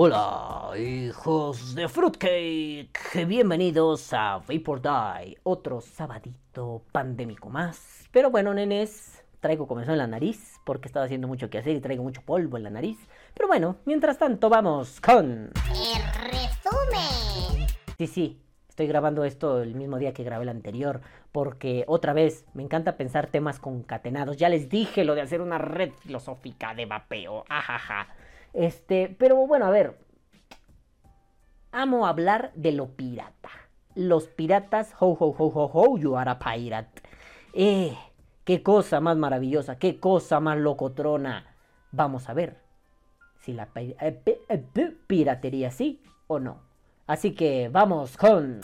Hola, hijos de Fruitcake. Bienvenidos a Vapor Die, otro sabadito pandémico más. Pero bueno, nenes, traigo comezón en la nariz porque estaba haciendo mucho que hacer y traigo mucho polvo en la nariz. Pero bueno, mientras tanto, vamos con. El resumen. Sí, sí, estoy grabando esto el mismo día que grabé el anterior porque otra vez me encanta pensar temas concatenados. Ya les dije lo de hacer una red filosófica de vapeo. Ajaja. Este, pero bueno, a ver. Amo hablar de lo pirata. Los piratas, ho, ho, ho, ho, ho, you are a pirate. Eh, qué cosa más maravillosa, qué cosa más locotrona. Vamos a ver si la eh, eh, pi- piratería sí o no. Así que vamos con...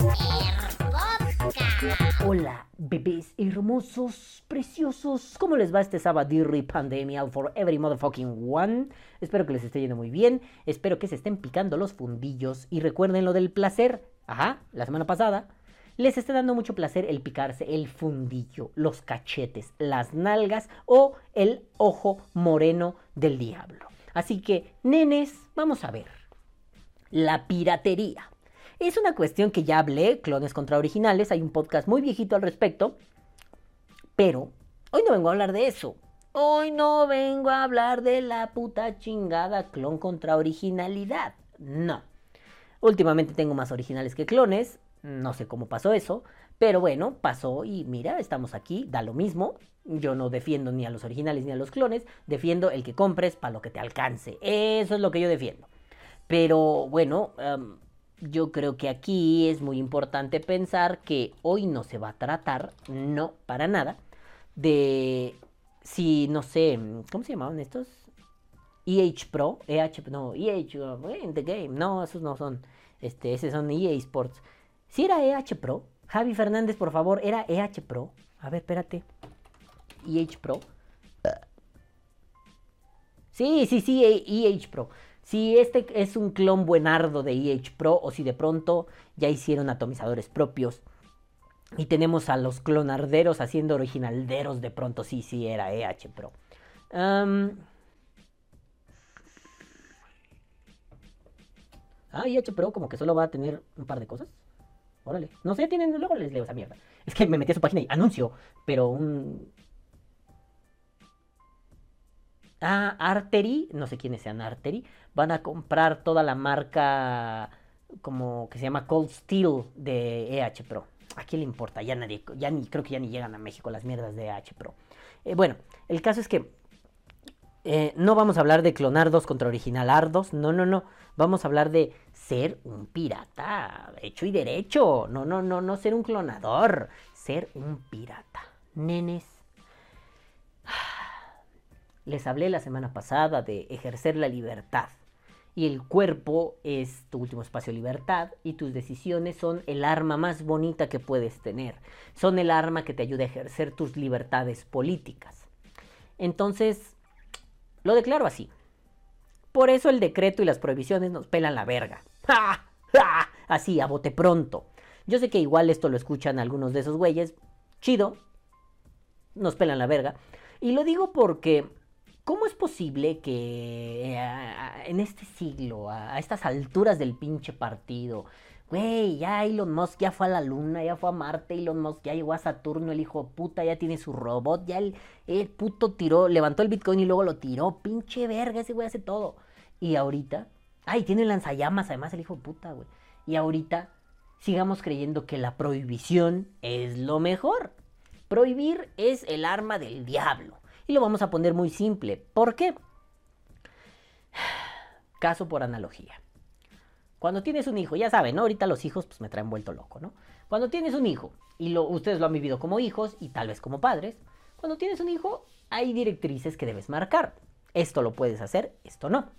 Hola, bebés hermosos, preciosos. ¿Cómo les va este Sabadirri Pandemia for every motherfucking one? Espero que les esté yendo muy bien. Espero que se estén picando los fundillos. Y recuerden lo del placer. Ajá, la semana pasada. Les esté dando mucho placer el picarse el fundillo, los cachetes, las nalgas o el ojo moreno del diablo. Así que, nenes, vamos a ver. La piratería. Es una cuestión que ya hablé, clones contra originales, hay un podcast muy viejito al respecto, pero hoy no vengo a hablar de eso. Hoy no vengo a hablar de la puta chingada clon contra originalidad. No. Últimamente tengo más originales que clones, no sé cómo pasó eso, pero bueno, pasó y mira, estamos aquí, da lo mismo. Yo no defiendo ni a los originales ni a los clones, defiendo el que compres para lo que te alcance. Eso es lo que yo defiendo. Pero bueno, em, yo creo que aquí es muy importante pensar que hoy no se va a tratar, no para nada, de si, no sé, ¿cómo se llamaban estos? EH Pro, EH, no, EH, in the game, no, esos no son, este, esos son EA Sports. Si era EH Pro, Javi Fernández, por favor, era EH Pro. A ver, espérate. EH Pro. Sí, sí, sí, EH Pro. Si este es un clon buenardo de EH Pro o si de pronto ya hicieron atomizadores propios y tenemos a los clonarderos haciendo originalderos de pronto, sí, sí, era EH Pro. Ah, EH Pro como que solo va a tener un par de cosas. Órale. No sé, tienen. Luego les leo esa mierda. Es que me metí a su página y anuncio. Pero un. Ah, Artery. No sé quiénes sean Artery. Van a comprar toda la marca. Como que se llama Cold Steel de EH Pro. ¿A quién le importa? Ya nadie. Ya ni creo que ya ni llegan a México las mierdas de EH Pro. Bueno, el caso es que. eh, no vamos a hablar de clonardos contra originalardos. No, no, no. Vamos a hablar de ser un pirata, hecho y derecho. No, no, no, no ser un clonador. Ser un pirata. Nenes. Les hablé la semana pasada de ejercer la libertad. Y el cuerpo es tu último espacio de libertad y tus decisiones son el arma más bonita que puedes tener. Son el arma que te ayuda a ejercer tus libertades políticas. Entonces, lo declaro así. Por eso el decreto y las prohibiciones nos pelan la verga. ¡Ja! ¡Ja! Así, a bote pronto. Yo sé que igual esto lo escuchan algunos de esos güeyes. Chido. Nos pelan la verga. Y lo digo porque, ¿cómo es posible que eh, en este siglo, a, estas alturas del pinche partido, güey, ya Elon Musk ya fue a la luna, ya fue a Marte, Elon Musk ya llegó a Saturno, el hijo de puta ya tiene su robot, ya el, el puto tiró, levantó el Bitcoin y luego lo tiró, pinche verga, ese güey hace todo. Y ahorita, ay, tiene lanzallamas además el hijo de puta, güey. Y ahorita sigamos creyendo que la prohibición es lo mejor. Prohibir es el arma del diablo. Y lo vamos a poner muy simple. ¿Por qué? Caso por analogía. Cuando tienes un hijo, ya saben, ¿no? Ahorita los hijos pues me traen vuelto loco, ¿no? Cuando tienes un hijo, y lo, ustedes lo han vivido como hijos y tal vez como padres, cuando tienes un hijo hay directrices que debes marcar. Esto lo puedes hacer, esto no.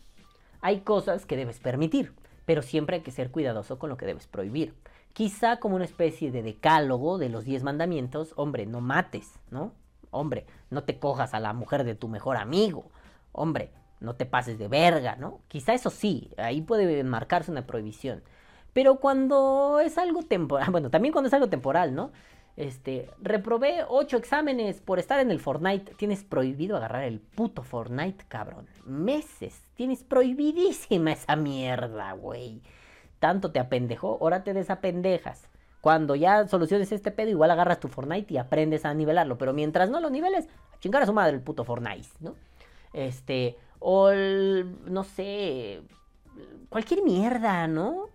Hay cosas que debes permitir, pero siempre hay que ser cuidadoso con lo que debes prohibir. Quizá como una especie de decálogo de los diez mandamientos, hombre, no mates, ¿no? Hombre, no te cojas a la mujer de tu mejor amigo. Hombre, no te pases de verga, ¿no? Quizá eso sí, ahí puede marcarse una prohibición. Pero cuando es algo temporal, bueno, también cuando es algo temporal, ¿no? Este, reprobé ocho exámenes por estar en el Fortnite. Tienes prohibido agarrar el puto Fortnite, cabrón. Meses. Tienes prohibidísima esa mierda, güey. Tanto te apendejó, ahora te desapendejas. Cuando ya soluciones este pedo, igual agarras tu Fortnite y aprendes a nivelarlo. Pero mientras no lo niveles, a chingar a su madre el puto Fortnite, ¿no? Este, o no sé, cualquier mierda, ¿no?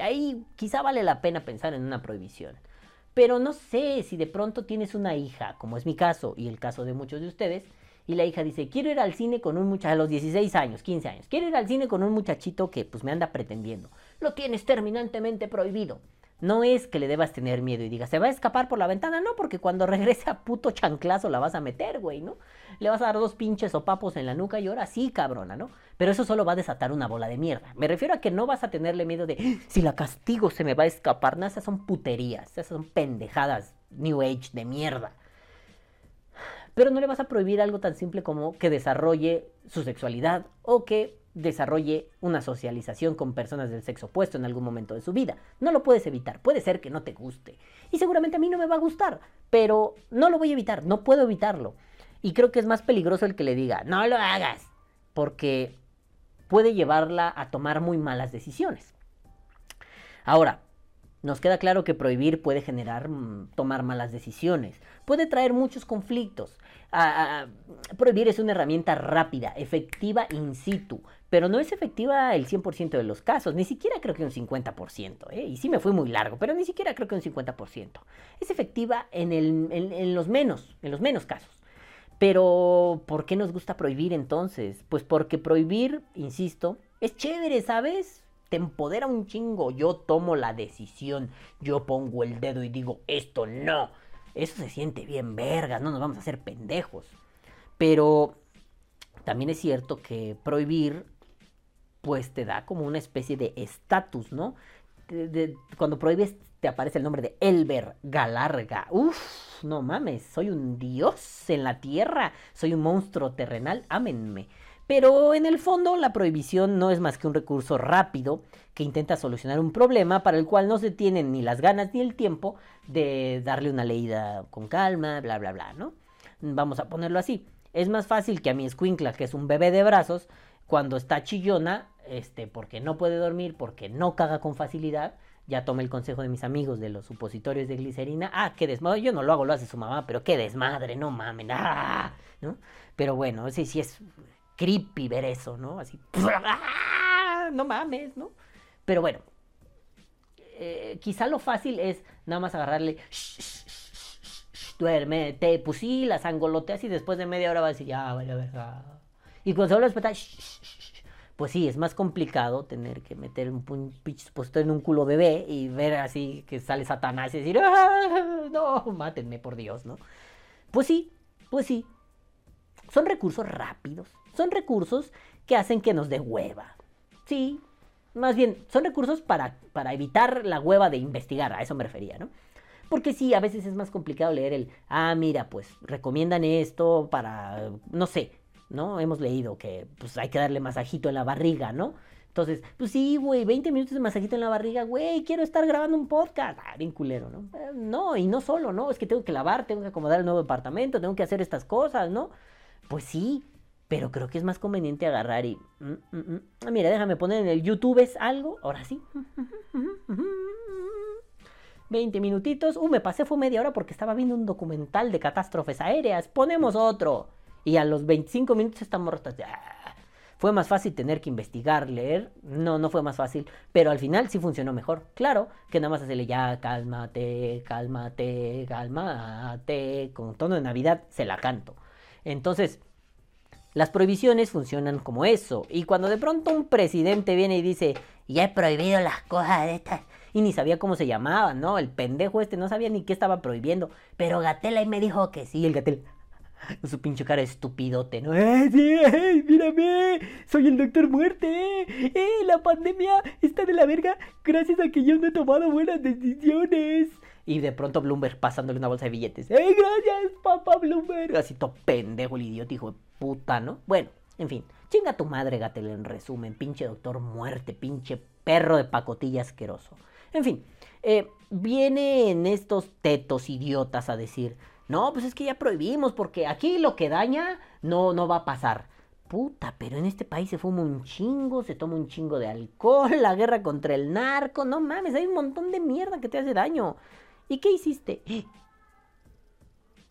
ahí quizá vale la pena pensar en una prohibición. Pero no sé si de pronto tienes una hija, como es mi caso y el caso de muchos de ustedes, y la hija dice, quiero ir al cine con un muchacho, a los 16 años, 15 años, quiero ir al cine con un muchachito que pues me anda pretendiendo. Lo tienes terminantemente prohibido. No es que le debas tener miedo y digas, se va a escapar por la ventana, no, porque cuando regrese a puto chanclazo la vas a meter, güey, ¿no? Le vas a dar dos pinches o papos en la nuca y ahora sí, cabrona, ¿no? Pero eso solo va a desatar una bola de mierda. Me refiero a que no vas a tenerle miedo de, ah, si la castigo se me va a escapar. No, esas son puterías, esas son pendejadas, New Age de mierda. Pero no le vas a prohibir algo tan simple como que desarrolle su sexualidad o que desarrolle una socialización con personas del sexo opuesto en algún momento de su vida. No lo puedes evitar, puede ser que no te guste. Y seguramente a mí no me va a gustar, pero no lo voy a evitar, no puedo evitarlo. Y creo que es más peligroso el que le diga, no lo hagas, porque puede llevarla a tomar muy malas decisiones. Ahora, nos queda claro que prohibir puede generar mm, tomar malas decisiones, puede traer muchos conflictos. prohibir es una herramienta rápida, efectiva in situ, pero no es efectiva el 100% de los casos, ni siquiera creo que un 50%, ¿eh? y sí me fui muy largo, pero ni siquiera creo que un 50%. Es efectiva en, en los menos, en los menos casos. Pero, ¿por qué nos gusta prohibir entonces? Pues porque prohibir, insisto, es chévere, ¿sabes? Te empodera un chingo. Yo tomo la decisión, yo pongo el dedo y digo, esto no. Eso se siente bien vergas, no nos vamos a hacer pendejos. Pero también es cierto que prohibir pues te da como una especie de estatus, ¿no? cuando prohíbes te aparece el nombre de Elber Galarga. Uf, no mames, soy un dios en la tierra, soy un monstruo terrenal, ámenme. Pero en el fondo la prohibición no es más que un recurso rápido que intenta solucionar un problema para el cual no se tienen ni las ganas ni el tiempo de darle una leída con calma, bla, bla, bla, ¿no? Vamos a ponerlo así. Es más fácil que a mi escuincla, que es un bebé de brazos, cuando está chillona, este, porque no puede dormir, porque no caga con facilidad, ya tomé el consejo de mis amigos de los supositorios de glicerina. Ah, qué desmadre. Yo no lo hago, lo hace su mamá, pero qué desmadre, no mamen. Ah, ¿no? Pero bueno, sí, sí es creepy ver eso, ¿no? Así. ¡ah! No mames, ¿no? Pero bueno, eh, quizá lo fácil es nada más agarrarle. Duérmete, pues sí, las angoloteas y después de media hora va a decir, ya, vale, verga. Y cuando se vuelve a despertar, pues sí, es más complicado tener que meter un, pinche supositorio en un culo bebé y ver así que sale Satanás y decir, ¡Ah, no, mátenme por Dios, ¿no? Pues sí, pues sí. Son recursos rápidos, son recursos que hacen que nos dé hueva. Sí, más bien, son recursos para, para evitar la hueva de investigar, a eso me refería, ¿no? Porque sí, a veces es más complicado leer el, ah, mira, pues recomiendan esto para, no sé, ¿no? Hemos leído que pues hay que darle masajito en la barriga, ¿no? Entonces, pues sí, güey, 20 minutos de masajito en la barriga, güey, quiero estar grabando un podcast. Ah, bien culero, ¿no? Eh, no, y no solo, ¿no? Es que tengo que lavar, tengo que acomodar el nuevo departamento, tengo que hacer estas cosas, ¿no? Pues sí, pero creo que es más conveniente agarrar y... Mm, mm, mm. Ah, mira, déjame poner en el YouTube, ¿es algo? Ahora sí. 20 minutitos. Uh, me pasé, fue media hora porque estaba viendo un documental de catástrofes aéreas. Ponemos otro. Y a los 25 minutos esta morra está... Fue más fácil tener que investigar, leer. No, no fue más fácil. Pero al final sí funcionó mejor. Claro, que nada más hacerle ya, cálmate, cálmate, cálmate. Con tono de Navidad se la canto. Entonces, las prohibiciones funcionan como eso. Y cuando de pronto un presidente viene y dice, ya he prohibido las cosas de estas. Y ni sabía cómo se llamaban, ¿no? El pendejo este no sabía ni qué estaba prohibiendo. Pero Gatela y me dijo que sí, el Gatel su pinche cara estupidote, ¿no? ¡Eh, sí! mírame! ¡Soy el Doctor Muerte! ¡Eh! La pandemia está de la verga gracias a que yo no he tomado buenas decisiones. Y de pronto Bloomberg pasándole una bolsa de billetes. ¡Eh, gracias, papá Bloomberg! Así pendejo el idiota, hijo de puta, ¿no? Bueno, en fin. Chinga tu madre, Gatel, en resumen. Pinche Doctor Muerte, pinche perro de pacotilla asqueroso. En fin, Eh, vienen estos tetos idiotas a decir, no, pues es que ya prohibimos porque aquí lo que daña no, no va a pasar. Puta, pero en este país se fuma un chingo, se toma un chingo de alcohol, la guerra contra el narco, no mames, hay un montón de mierda que te hace daño. ¿Y qué hiciste?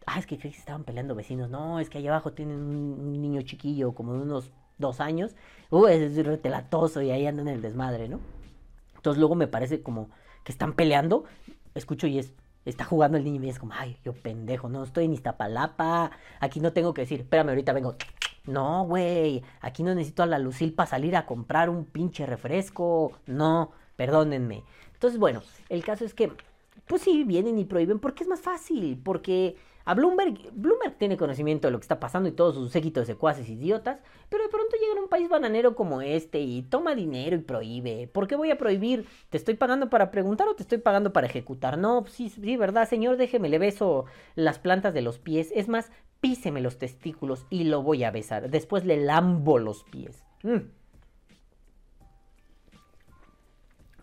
Ah, es que creí que estaban peleando vecinos. No, es que allá abajo tienen un, niño chiquillo como de unos dos años. Uh, es retelatoso y ahí andan en el desmadre, ¿no? Entonces luego me parece como que están peleando. Escucho y es, está jugando el niño y es como, ay, yo pendejo, no estoy en Iztapalapa. Aquí no tengo que decir, espérame, ahorita vengo. No, güey, aquí no necesito a la Lucil para salir a comprar un pinche refresco. No, perdónenme. Entonces, bueno, el caso es que, pues sí, vienen y prohíben porque es más fácil, porque a Bloomberg, Bloomberg tiene conocimiento de lo que está pasando y todos sus séquitos de secuaces idiotas, pero de pronto llega a un país bananero como este y toma dinero y prohíbe. ¿Por qué voy a prohibir? ¿Te estoy pagando para preguntar o te estoy pagando para ejecutar? No, sí, sí, verdad, señor, déjeme, le beso las plantas de los pies. Es más, píseme los testículos y lo voy a besar. Después le lambo los pies. Mm.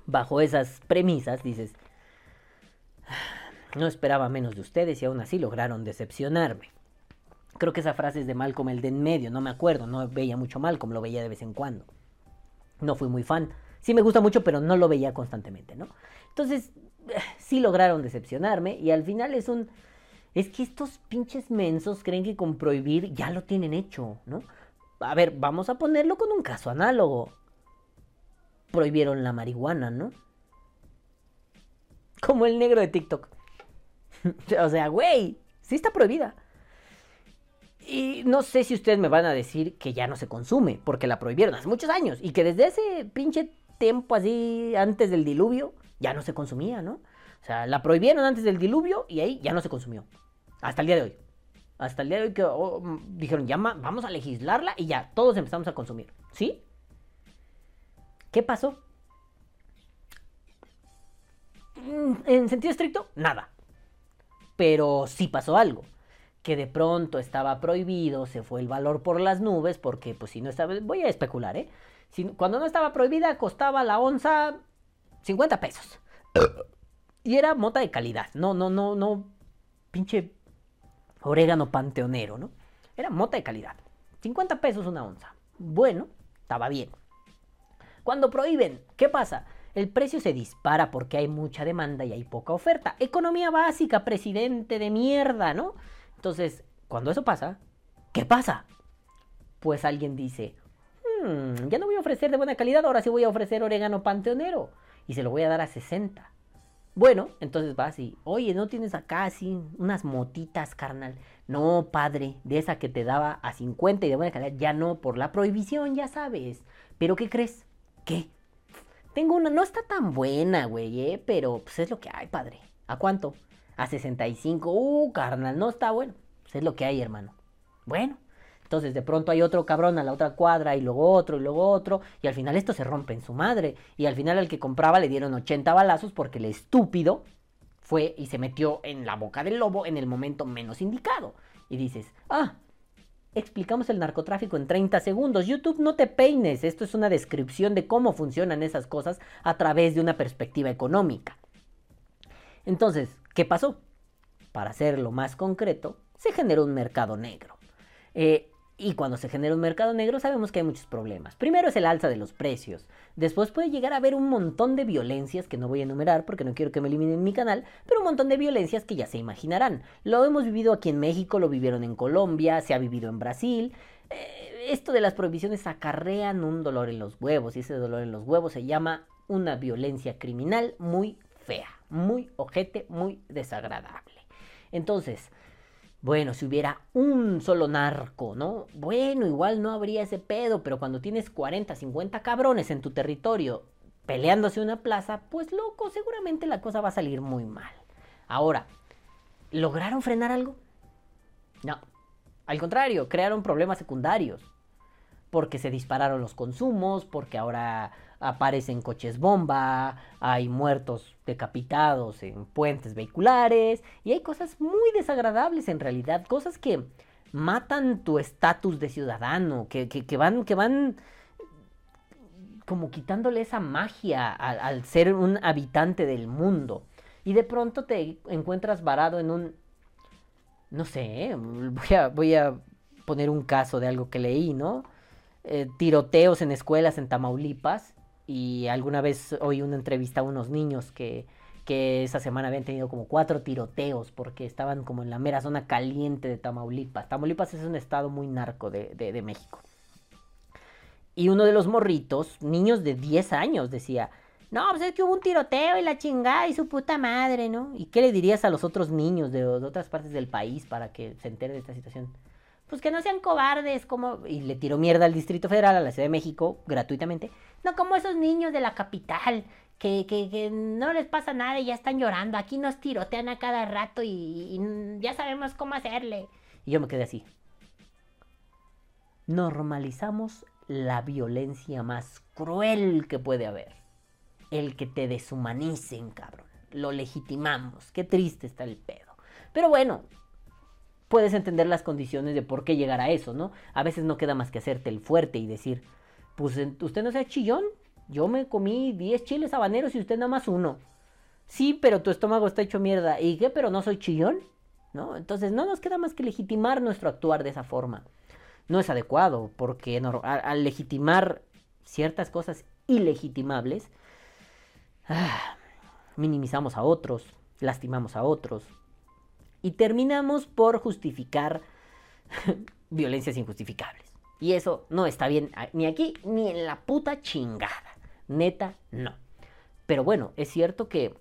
Bajo esas premisas, dices, no esperaba menos de ustedes y aún así lograron decepcionarme. Creo que esa frase es de Malcolm el de en medio, no me acuerdo, no veía mucho Malcolm, lo veía de vez en cuando. No fui muy fan. Sí me gusta mucho, pero no lo veía constantemente, ¿no? Entonces, sí lograron decepcionarme y al final es un... Es que estos pinches mensos creen que con prohibir ya lo tienen hecho, ¿no? A ver, vamos a ponerlo con un caso análogo. Prohibieron la marihuana, ¿no? Como el negro de TikTok. o sea, güey, sí está prohibida. Y no sé si ustedes me van a decir que ya no se consume, porque la prohibieron hace muchos años y que desde ese pinche tiempo así, antes del diluvio, ya no se consumía, ¿no? O sea, la prohibieron antes del diluvio y ahí ya no se consumió. Hasta el día de hoy. Hasta el día de hoy que oh, dijeron, ya vamos a legislarla y ya, todos empezamos a consumir. ¿Sí? ¿Qué pasó? Mm, en sentido estricto, nada pero sí pasó algo. Que de pronto estaba prohibido, se fue el valor por las nubes, porque pues si no estaba, voy a especular, ¿eh? cuando no estaba prohibida costaba la onza 50 pesos. Y era mota de calidad, no, no, no, no, pinche orégano panteonero, ¿no? Era mota de calidad. 50 pesos una onza. Bueno, estaba bien. Cuando prohíben, ¿qué pasa? El precio se dispara porque hay mucha demanda y hay poca oferta. Economía básica, presidente de mierda, ¿no? Entonces, cuando eso pasa, ¿qué pasa? Pues alguien dice, hmm, ya no voy a ofrecer de buena calidad, ahora sí voy a ofrecer orégano panteonero. Y se lo voy a dar a 60. Bueno, entonces vas y, oye, ¿no tienes acá así unas motitas, carnal? No, padre, de esa que te daba a 50 y de buena calidad, ya no, por la prohibición, ya sabes. Pero ¿qué crees? ¿Qué? Tengo una, no está tan buena, güey, ¿eh? Pero pues es lo que hay, padre. ¿A cuánto? A 65. Uh, carnal, no está bueno. Pues es lo que hay, hermano. Bueno, entonces de pronto hay otro cabrón a la otra cuadra y luego otro y luego otro. Y al final esto se rompe en su madre. Y al final al que compraba le dieron 80 balazos porque el estúpido fue y se metió en la boca del lobo en el momento menos indicado. Y dices, ah, explicamos el narcotráfico en 30 segundos. YouTube, no te peines. Esto es una descripción de cómo funcionan esas cosas a través de una perspectiva económica. Entonces, ¿qué pasó? Para hacerlo más concreto, se generó un mercado negro. Eh, y cuando se genera un mercado negro sabemos que hay muchos problemas. Primero es el alza de los precios. Después puede llegar a haber un montón de violencias que no voy a enumerar porque no quiero que me eliminen mi canal, pero un montón de violencias que ya se imaginarán. Lo hemos vivido aquí en México, lo vivieron en Colombia, se ha vivido en Brasil. Eh, esto de las prohibiciones acarrean un dolor en los huevos y ese dolor en los huevos se llama una violencia criminal muy fea, muy ojete, muy desagradable. Entonces, bueno, si hubiera un solo narco, ¿no? Bueno, igual no habría ese pedo, pero cuando tienes 40, 50 cabrones en tu territorio peleándose una plaza, pues loco, seguramente la cosa va a salir muy mal. Ahora, ¿lograron frenar algo? No. Al contrario, crearon problemas secundarios. Porque se dispararon los consumos, porque ahora aparecen coches bomba, hay muertos decapitados en puentes vehiculares y hay cosas muy desagradables en realidad, cosas que matan tu estatus de ciudadano, que, van, que van como quitándole esa magia al, ser un habitante del mundo. Y de pronto te encuentras varado en un... No sé, voy a, voy a poner un caso de algo que leí, ¿no? Eh, tiroteos en escuelas en Tamaulipas. Y alguna vez oí una entrevista a unos niños que, que esa semana habían tenido como cuatro tiroteos porque estaban como en la mera zona caliente de Tamaulipas. Tamaulipas es un estado muy narco de, de, de México. Y uno de los morritos, niños de 10 años, decía, no, pues es que hubo un tiroteo y la chingada y su puta madre, ¿no? ¿Y qué le dirías a los otros niños de, de otras partes del país para que se enteren de esta situación? Pues que no sean cobardes, como... Y le tiró mierda al Distrito Federal, a la Ciudad de México, gratuitamente. No como esos niños de la capital, que, que, no les pasa nada y ya están llorando. Aquí nos tirotean a cada rato y, y ya sabemos cómo hacerle. Y yo me quedé así. Normalizamos la violencia más cruel que puede haber. El que te deshumanicen, cabrón. Lo legitimamos. Qué triste está el pedo. Pero bueno, puedes entender las condiciones de por qué llegar a eso, ¿no? A veces no queda más que hacerte el fuerte y decir, pues usted no sea chillón. Yo me comí 10 chiles habaneros y usted nada más uno. Sí, pero tu estómago está hecho mierda. ¿Y qué? Pero no soy chillón. ¿No? Entonces no nos queda más que legitimar nuestro actuar de esa forma no es adecuado, porque al, legitimar ciertas cosas ilegitimables, ah, minimizamos a otros, lastimamos a otros y terminamos por justificar violencias injustificables. Y eso no está bien ni aquí ni en la puta chingada. Neta, no. Pero bueno, es cierto que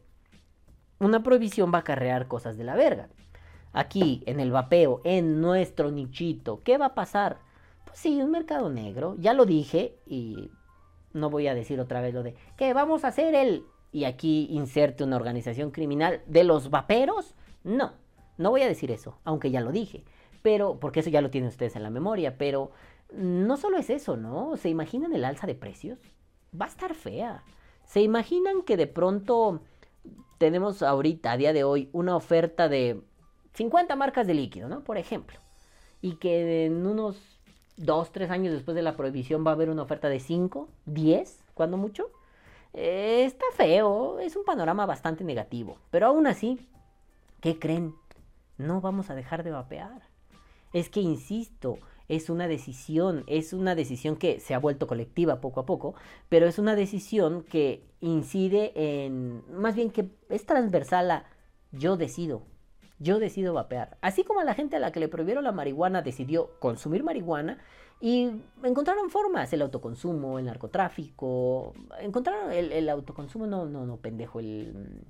una prohibición va a acarrear cosas de la verga aquí en el vapeo, en nuestro nichito, ¿qué va a pasar? Pues sí, un mercado negro, ya lo dije y no voy a decir otra vez lo de que vamos a hacer el y aquí inserte una organización criminal de los vaperos. No, no voy a decir eso, aunque ya lo dije, pero porque eso ya lo tienen ustedes en la memoria, pero no solo es eso, ¿no? ¿Se imaginan el alza de precios? Va a estar fea. ¿Se imaginan que de pronto tenemos ahorita, a día de hoy, una oferta de 50 marcas de líquido, ¿no? Por ejemplo. Y que en unos 2, 3 años después de la prohibición va a haber una oferta de 5, 10, cuando mucho. Eh, está feo, es un panorama bastante negativo. Pero aún así, ¿qué creen? No vamos a dejar de vapear. Es que, insisto, es una decisión, es una decisión que se ha vuelto colectiva poco a poco, pero es una decisión que incide en, más bien que es transversal a yo decido, yo decido vapear. Así como a la gente a la que le prohibieron la marihuana decidió consumir marihuana y encontraron formas, el autoconsumo, el narcotráfico, encontraron el, autoconsumo, no, no, no, pendejo, el...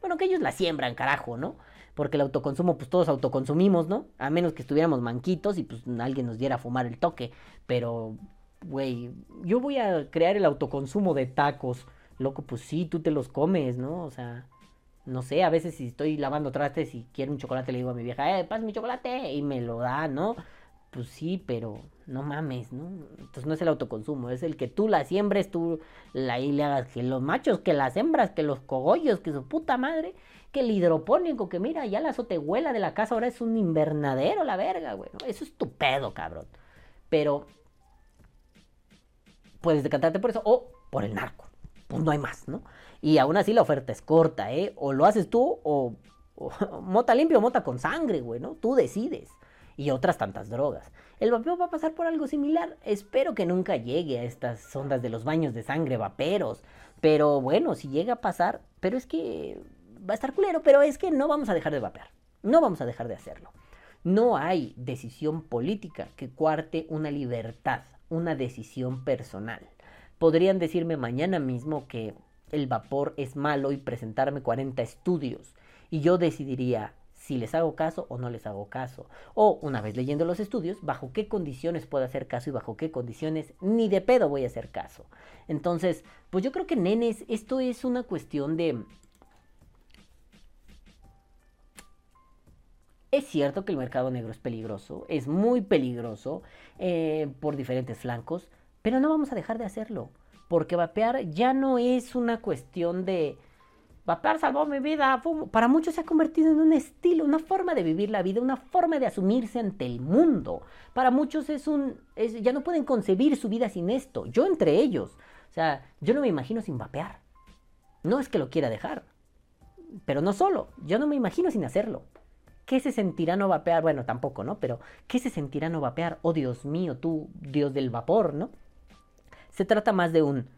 Bueno, que ellos la siembran, carajo, ¿no? Porque el autoconsumo, pues todos autoconsumimos, ¿no? A menos que estuviéramos manquitos y pues alguien nos diera a fumar el toque. Pero, güey, yo voy a crear el autoconsumo de tacos. Loco, pues sí, tú te los comes, ¿no? O sea, no sé, a veces si estoy lavando trastes y quiero un chocolate, le digo a mi vieja, eh, pasa mi chocolate, y me lo da, ¿no? Pues sí, pero no mames, ¿no? Entonces no es el autoconsumo, es el que tú la siembres, tú la y le hagas que los machos, que las hembras, que los cogollos, que su puta madre, que el hidropónico, que mira, ya la azotehuela de la casa ahora es un invernadero, la verga, güey. Eso es tu pedo, cabrón. Pero puedes decantarte por eso o por el narco. Pues no hay más, ¿no? Y aún así la oferta es corta, ¿eh? O lo haces tú o, mota limpio o mota con sangre, güey, ¿no? Tú decides. Y otras tantas drogas. El vapeo va a pasar por algo similar. Espero que nunca llegue a estas ondas de los baños de sangre vaperos. Pero bueno, si llega a pasar, pero es que va a estar culero, pero es que no vamos a dejar de vapear. No vamos a dejar de hacerlo. No hay decisión política que cuarte una libertad, una decisión personal. Podrían decirme mañana mismo que el vapor es malo y presentarme 40 estudios. Y yo decidiría si les hago caso o no les hago caso. O, una vez leyendo los estudios, bajo qué condiciones puedo hacer caso y bajo qué condiciones ni de pedo voy a hacer caso. Entonces, pues yo creo que, nenes, esto es una cuestión de... Es cierto que el mercado negro es peligroso, es muy peligroso eh, por diferentes flancos, pero no vamos a dejar de hacerlo porque vapear ya no es una cuestión de vapear salvó mi vida. Para muchos se ha convertido en un estilo, una forma de vivir la vida, una forma de asumirse ante el mundo. Para muchos es un, ya no pueden concebir su vida sin esto. Yo entre ellos. O sea, yo no me imagino sin vapear. No es que lo quiera dejar. Pero no solo, yo no me imagino sin hacerlo. ¿Qué se sentirá no vapear? Bueno, tampoco, ¿no? Pero ¿qué se sentirá no vapear? Oh, Dios mío, tú, Dios del vapor, ¿no? Se trata más de un...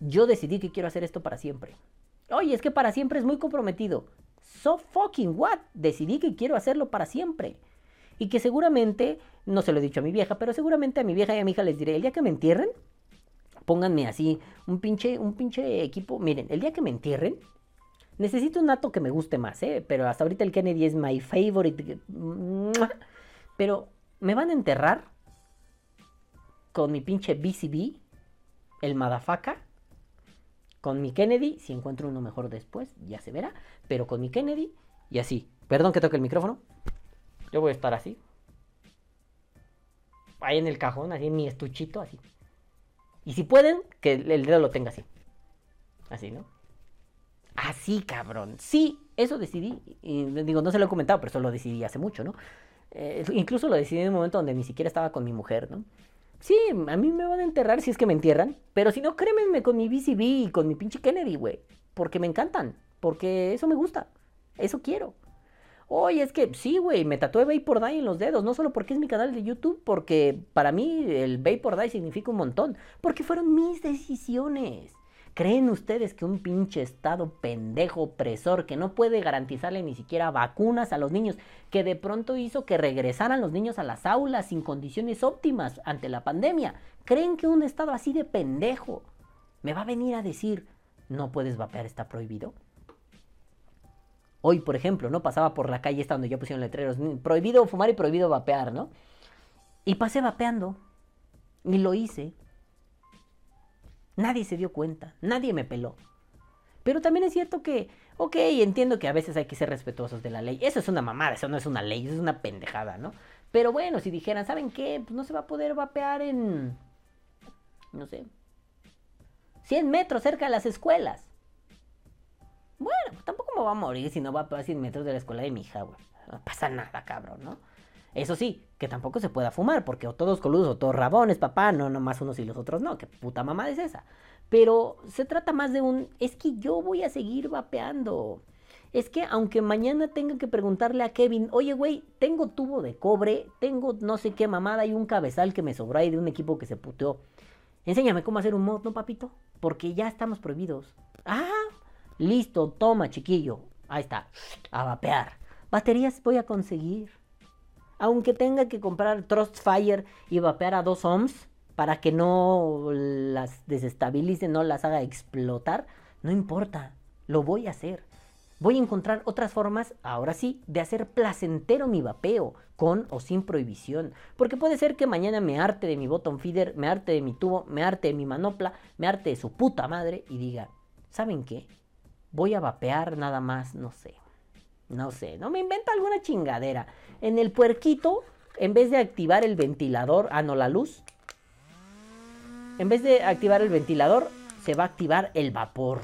Yo decidí que quiero hacer esto para siempre. Oye, es que para siempre es muy comprometido. So fucking what? Decidí que quiero hacerlo para siempre. Y que seguramente, no se lo he dicho a mi vieja, pero seguramente a mi vieja y a mi hija les diré, el día que me entierren, pónganme así, un pinche, un pinche equipo. Miren, el día que me entierren, necesito un nato que me guste más, ¿eh? Pero hasta ahorita el Kennedy es my favorite. Pero me van a enterrar con mi pinche BCB, el Madafaka, con mi Kennedy, si encuentro uno mejor después, ya se verá, pero con mi Kennedy y así. Perdón que toque el micrófono. Yo voy a estar así. Ahí en el cajón, así en mi estuchito, así. Y si pueden, que el dedo lo tenga así. Así, ¿no? Así, cabrón. Sí, eso decidí. Digo, no se lo he comentado, pero eso lo decidí hace mucho, ¿no? Eh, incluso lo decidí en un momento donde ni siquiera estaba con mi mujer, ¿no? Sí, a mí me van a enterrar si es que me entierran. Pero si no, crémenme con mi BCB y con mi pinche Kennedy, güey. Porque me encantan. Porque eso me gusta. Eso quiero. Oye, es que sí, güey, me tatué Vapor Die en los dedos, no solo porque es mi canal de YouTube, porque para mí el Vapor Die significa un montón, porque fueron mis decisiones. ¿Creen ustedes que un pinche estado pendejo opresor que no puede garantizarle ni siquiera vacunas a los niños, que de pronto hizo que regresaran los niños a las aulas sin condiciones óptimas ante la pandemia, creen que un estado así de pendejo me va a venir a decir, no puedes vapear, está prohibido? Hoy, por ejemplo, ¿no? Pasaba por la calle esta donde yo pusieron letreros, prohibido fumar y prohibido vapear, ¿no? Y pasé vapeando. Y lo hice. Nadie se dio cuenta, nadie me peló. Pero también es cierto que, ok, entiendo que a veces hay que ser respetuosos de la ley. Eso es una mamada, eso no es una ley, eso es una pendejada, ¿no? Pero bueno, si dijeran, ¿saben qué? Pues no se va a poder vapear en, no sé, 100 metros cerca de las escuelas. Bueno, pues tampoco me va a morir si no va a 100 metros de la escuela de mi hija, güey. No pasa nada, cabrón, ¿no? Eso sí, que tampoco se pueda fumar, porque o todos coludos o todos rabones, papá, no, nomás unos y los otros no, qué puta mamá es esa. Pero se trata más de un, es que yo voy a seguir vapeando. Es que aunque mañana tenga que preguntarle a Kevin, oye, güey, tengo tubo de cobre, tengo no sé qué mamada y un cabezal que me sobró ahí de un equipo que se puteó. Enséñame cómo hacer un mod, ¿no, papito? Porque ya estamos prohibidos. Ah, Listo, toma, chiquillo. Ahí está. A vapear. Baterías voy a conseguir. Aunque tenga que comprar Trust Fire y vapear a dos ohms para que no las desestabilice, no las haga explotar, no importa. Lo voy a hacer. Voy a encontrar otras formas, ahora sí, de hacer placentero mi vapeo, con o sin prohibición. Porque puede ser que mañana me arte de mi bottom feeder, me arte de mi tubo, me arte de mi manopla, me arte de su puta madre y diga, ¿saben qué? voy a vapear nada más, no sé. No sé, no me inventa alguna chingadera. En el puerquito, en vez de activar el ventilador, ah, no, la luz. En vez de activar el ventilador, se va a activar el vapor.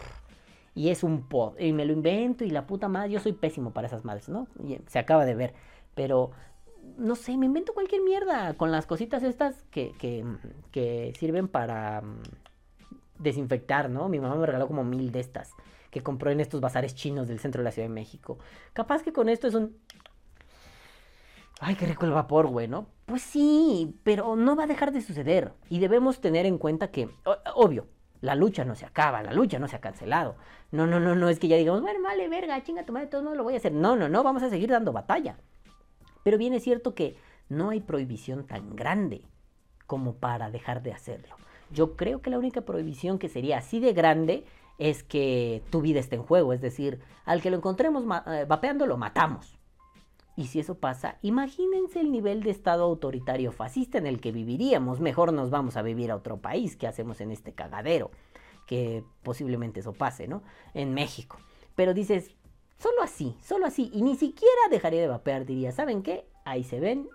Y es un pod. Y me lo invento y la puta madre. Yo soy pésimo para esas madres, ¿no? se acaba de ver. Pero, no sé, me invento cualquier mierda con las cositas estas que, que, que sirven para mm, desinfectar, ¿no? Mi mamá me regaló como mil de estas que compró en estos bazares chinos del centro de la Ciudad de México. Capaz que con esto es un... Ay, qué rico el vapor, güey, ¿no? Pues sí, pero no va a dejar de suceder. Y debemos tener en cuenta que, obvio, la lucha no se acaba, la lucha no se ha cancelado. No, no, no, no, es que ya digamos, bueno, vale, verga, chinga tu madre, todo no lo voy a hacer. No, no, no, vamos a seguir dando batalla. Pero bien es cierto que no hay prohibición tan grande como para dejar de hacerlo. Yo creo que la única prohibición que sería así de grande es que tu vida está en juego. Es decir, al que lo encontremos eh, vapeando lo matamos. Y si eso pasa, imagínense el nivel de estado autoritario fascista en el que viviríamos. Mejor nos vamos a vivir a otro país que hacemos en este cagadero. Que posiblemente eso pase, ¿no? En México. Pero dices, solo así, solo así. Y ni siquiera dejaría de vapear. Diría, ¿saben qué? Ahí se ven,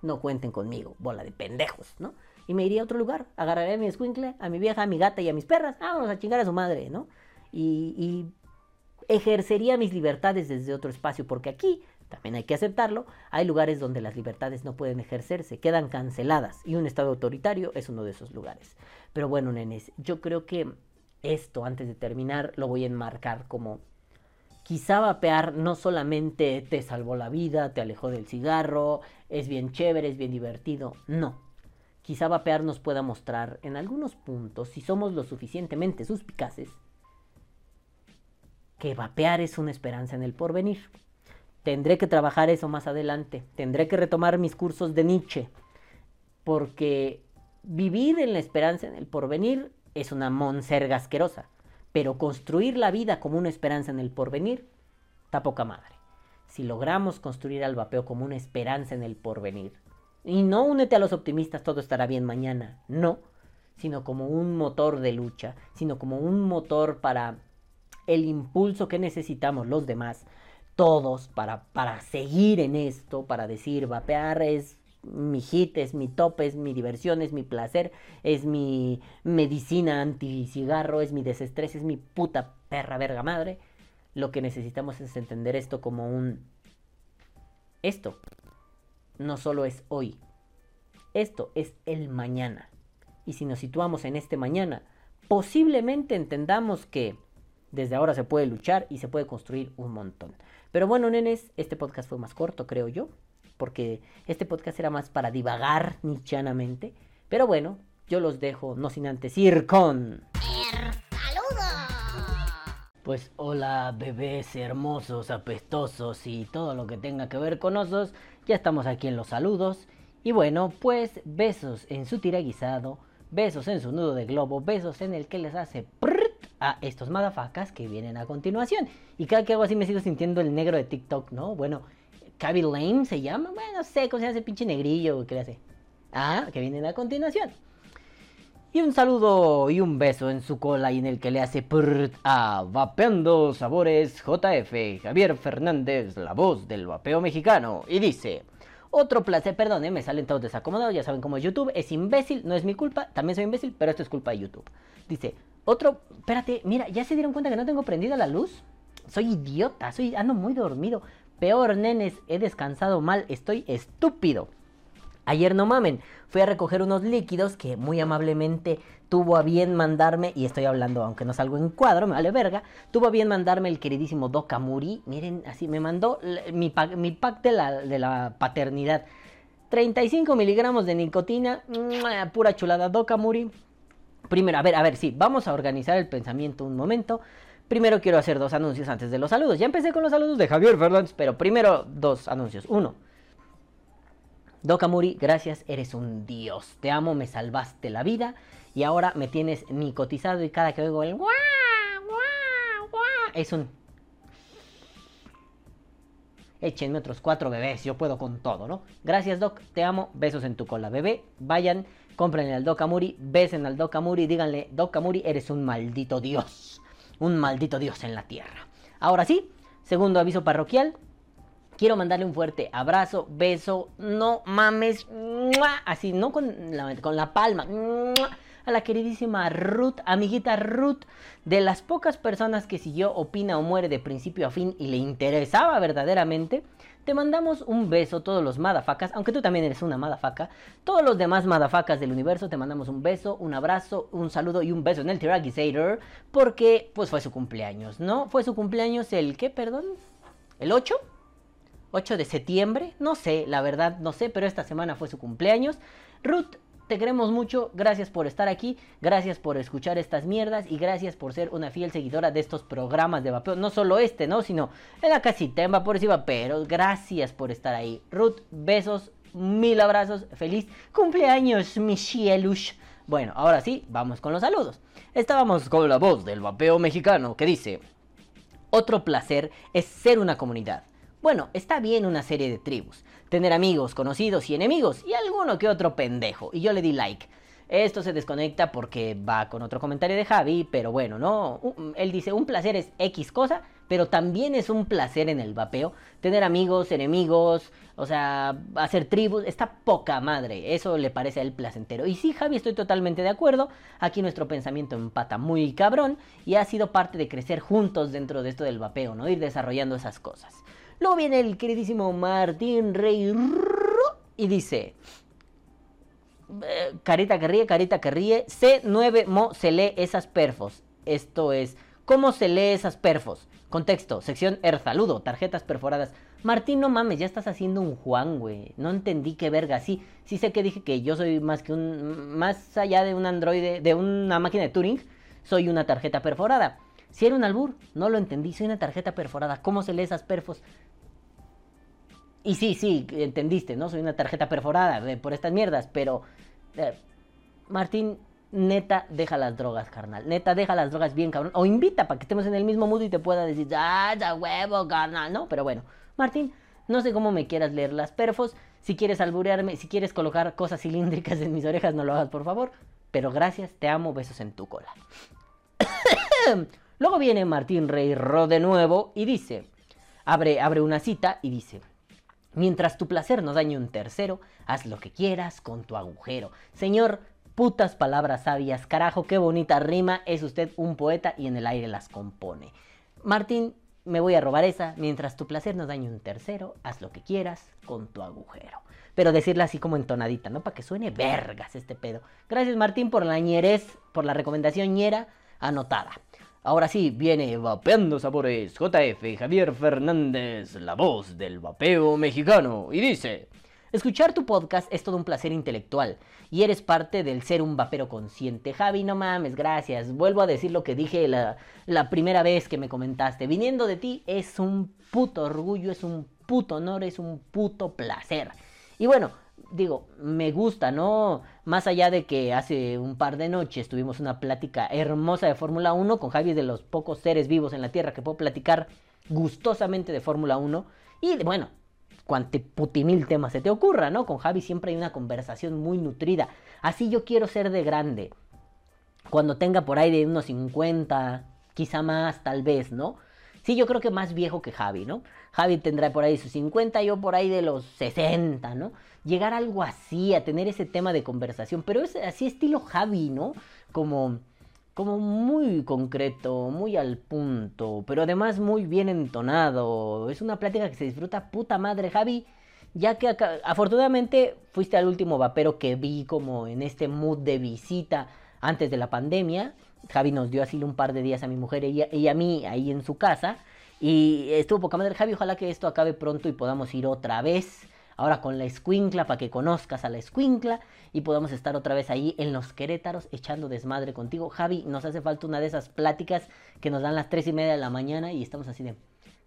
no cuenten conmigo. Bola de pendejos, ¿no? Y me iría a otro lugar. Agarraría a mi escuincle, a mi vieja, a mi gata y a mis perras. Vámonos a chingar a su madre, ¿no? Y, y ejercería mis libertades desde otro espacio, porque aquí también hay que aceptarlo, hay lugares donde las libertades no pueden ejercerse, quedan canceladas y un Estado autoritario es uno de esos lugares. Pero bueno, nenes, yo creo que esto, antes de terminar, lo voy a enmarcar como quizá vapear no solamente te salvó la vida, te alejó del cigarro, es bien chévere, es bien divertido, no. Quizá vapear nos pueda mostrar en algunos puntos, si somos lo suficientemente suspicaces, que vapear es una esperanza en el porvenir. Tendré que trabajar eso más adelante, tendré que retomar mis cursos de Nietzsche, porque vivir en la esperanza en el porvenir es una monserga asquerosa, pero construir la vida como una esperanza en el porvenir, está poca madre. Si logramos construir al vapeo como una esperanza en el porvenir, y no únete a los optimistas, todo estará bien mañana, no, sino como un motor de lucha, sino como un motor para el impulso que necesitamos los demás, todos, para, para seguir en esto, para decir, vapear es mi hit, es mi top, es mi diversión, es mi placer, es mi medicina anti-cigarro, es mi desestrés, es mi puta perra verga madre. Lo que necesitamos es entender esto como un... Esto no solo es hoy, esto es el mañana. Y si nos situamos en este mañana, posiblemente entendamos que desde ahora se puede luchar y se puede construir un montón. Pero bueno, nenes, este podcast fue más corto, creo yo porque este podcast era más para divagar nichanamente. Pero bueno, yo los dejo, no sin antes ir con... Pues hola bebés hermosos, apestosos y todo lo que tenga que ver con osos. Ya estamos aquí en los saludos. Y bueno, pues besos en su tira guisado, besos en su nudo de globo, besos en el que les hace a estos madafacas que vienen a continuación. Y cada que hago así me sigo sintiendo el negro de TikTok, ¿no? Bueno, Cabby Lane se llama. Bueno, no sé cómo se hace pinche negrillo. ¿Qué le hace? Ah, que vienen a continuación. Y un saludo y un beso en su cola y en el que le hace prrrt a Vapeando Sabores JF, Javier Fernández, la voz del vapeo mexicano. Y dice, otro placer, perdón, me salen todos desacomodados, ya saben cómo es YouTube, es imbécil, no es mi culpa, también soy imbécil, pero esto es culpa de YouTube. Dice, otro, espérate, mira, ¿ya se dieron cuenta que no tengo prendida la luz? Soy idiota, soy, ando muy dormido. Peor, nenes, he descansado mal, estoy estúpido. Ayer no mamen, fui a recoger unos líquidos que muy amablemente tuvo a bien mandarme, y estoy hablando aunque no salgo en cuadro, me vale verga, tuvo a bien mandarme el queridísimo Dokamuri, miren, así me mandó mi pack, de, la, paternidad. 35 miligramos de nicotina, pura chulada Dokamuri. Primero, a ver, a ver, sí, vamos a organizar el pensamiento un momento. Primero quiero hacer dos anuncios antes de los saludos. Ya empecé con los saludos de Javier Fernández, pero primero dos anuncios. Uno. Dokamuri, gracias, eres un dios. Te amo, me salvaste la vida y ahora me tienes nicotizado y cada que oigo el guau, guau, guau, es un... Échenme otros cuatro bebés, yo puedo con todo, ¿no? Gracias, Doc, te amo, besos en tu cola, bebé. Vayan, cómprenle al Dokamuri, besen al Dokamuri, díganle, Dokamuri, eres un maldito dios un maldito Dios en la tierra. Ahora sí, segundo aviso parroquial. Quiero mandarle un fuerte abrazo, beso, no mames, así, no con la, palma, a la queridísima Ruth, amiguita Ruth, de las pocas personas que siguió Opina o Muere de principio a fin y le interesaba verdaderamente te mandamos un beso, todos los madafacas, aunque tú también eres una madafaca. Todos los demás madafacas del universo te mandamos un beso, un abrazo, un saludo y un beso en el Tiragisator. Porque, pues fue su cumpleaños, ¿no? Fue su cumpleaños el, ¿qué, perdón? ¿El 8? 8 de septiembre, no sé, la verdad no sé, pero esta semana fue su cumpleaños. Ruth te queremos mucho, gracias por estar aquí, gracias por escuchar estas mierdas y gracias por ser una fiel seguidora de estos programas de vapeo. No solo este, ¿no? Sino en la casita, en Vapores y Vaperos. Gracias por estar ahí. Ruth, besos, mil abrazos, feliz cumpleaños, mi Bueno, ahora sí, vamos con los saludos. Estábamos con la voz del vapeo mexicano que dice, otro placer es ser una comunidad. Bueno, está bien una serie de tribus, tener amigos, conocidos y enemigos y alguno que otro pendejo. Y yo le di like. Esto se desconecta porque va con otro comentario de Javi, pero bueno, no. Él dice, un placer es X cosa, pero también es un placer en el vapeo. Tener amigos, enemigos, o sea, hacer tribus, está poca madre. Eso le parece a él placentero. Y sí, Javi, estoy totalmente de acuerdo. Aquí nuestro pensamiento empata muy cabrón y ha sido parte de crecer juntos dentro de esto del vapeo, ¿no? Ir desarrollando esas cosas. Luego viene el queridísimo Martín Rey y dice... eh, Carita que ríe, carita que ríe. C9 Mo se lee esas perfos. Esto es, ¿cómo se lee esas perfos? Contexto, sección Erzaludo, tarjetas perforadas. Martín, no mames, ya estás haciendo un Juan, güey. No entendí qué verga. Sí, sí sé que dije que yo soy más que un. Más allá de un androide, de una máquina de Turing, soy una tarjeta perforada. Si era un albur, no lo entendí. Soy una tarjeta perforada. ¿Cómo se lee esas perfos? Y sí, sí, entendiste, ¿no? Soy una tarjeta perforada eh, por estas mierdas, pero. eh, Martín, neta, deja las drogas, carnal. Neta, deja las drogas bien, cabrón. O invita para que estemos en el mismo mood y te pueda decir, ah, ya huevo, carnal. No, pero bueno, Martín, no sé cómo me quieras leer las perfos. Si quieres alburearme, si quieres colocar cosas cilíndricas en mis orejas, no lo hagas, por favor. Pero gracias, te amo, besos en tu cola. Luego viene Martín Reirro de nuevo y dice, abre, abre una cita y dice, mientras tu placer no dañe un tercero, haz lo que quieras con tu agujero. Señor, putas palabras sabias, carajo, qué bonita rima, es usted un poeta y en el aire las compone. Martín, me voy a robar esa, mientras tu placer no dañe un tercero, haz lo que quieras con tu agujero. Pero decirla así como entonadita, ¿no? Para que suene vergas este pedo. Gracias Martín por la ñerez, por la recomendación ñera anotada. Ahora sí, viene Vapeando Sabores JF Javier Fernández, la voz del vapeo mexicano, y dice... Escuchar tu podcast es todo un placer intelectual y eres parte del ser un vapero consciente. Javi, no mames, gracias. Vuelvo a decir lo que dije la, la primera vez que me comentaste. Viniendo de ti es un puto orgullo, es un puto honor, es un puto placer. Y bueno, digo, me gusta, ¿no? Más allá de que hace un par de noches tuvimos una plática hermosa de Fórmula 1 con Javi de los pocos seres vivos en la Tierra que puedo platicar gustosamente de Fórmula 1. Y bueno, cuante putimil temas se te ocurra, ¿no? Con Javi siempre hay una conversación muy nutrida. Así yo quiero ser de grande. Cuando tenga por ahí de unos 50, quizá más, tal vez, ¿no? Sí, yo creo que más viejo que Javi, ¿no? Javi tendrá por ahí sus 50, yo por ahí de los 60, ¿no? Llegar a algo así, a tener ese tema de conversación, pero es así estilo Javi, ¿no? Como como muy concreto, muy al punto, pero además muy bien entonado. Es una plática que se disfruta puta madre, Javi. Ya que afortunadamente fuiste al último vapero que vi como en este mood de visita antes de la pandemia. Javi nos dio así un par de días a mi mujer y a, y a mí ahí en su casa. Y estuvo poca madre, Javi. Ojalá que esto acabe pronto y podamos ir otra vez ahora con la escuincla para que conozcas a la escuincla y podamos estar otra vez ahí en los Querétaros echando desmadre contigo. Javi, nos hace falta una de esas pláticas que nos dan las tres y media de la mañana y estamos así de...